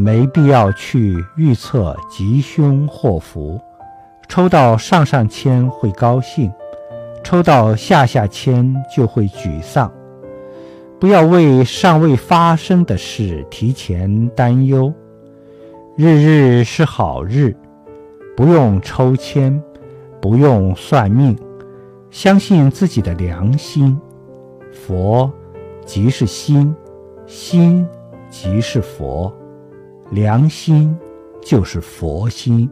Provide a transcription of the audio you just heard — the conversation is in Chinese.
没必要去预测吉凶祸福。抽到上上签会高兴，抽到下下签就会沮丧。不要为尚未发生的事提前担忧。日日是好日，不用抽签，不用算命，相信自己的良心。佛即是心，心即是佛，良心就是佛心。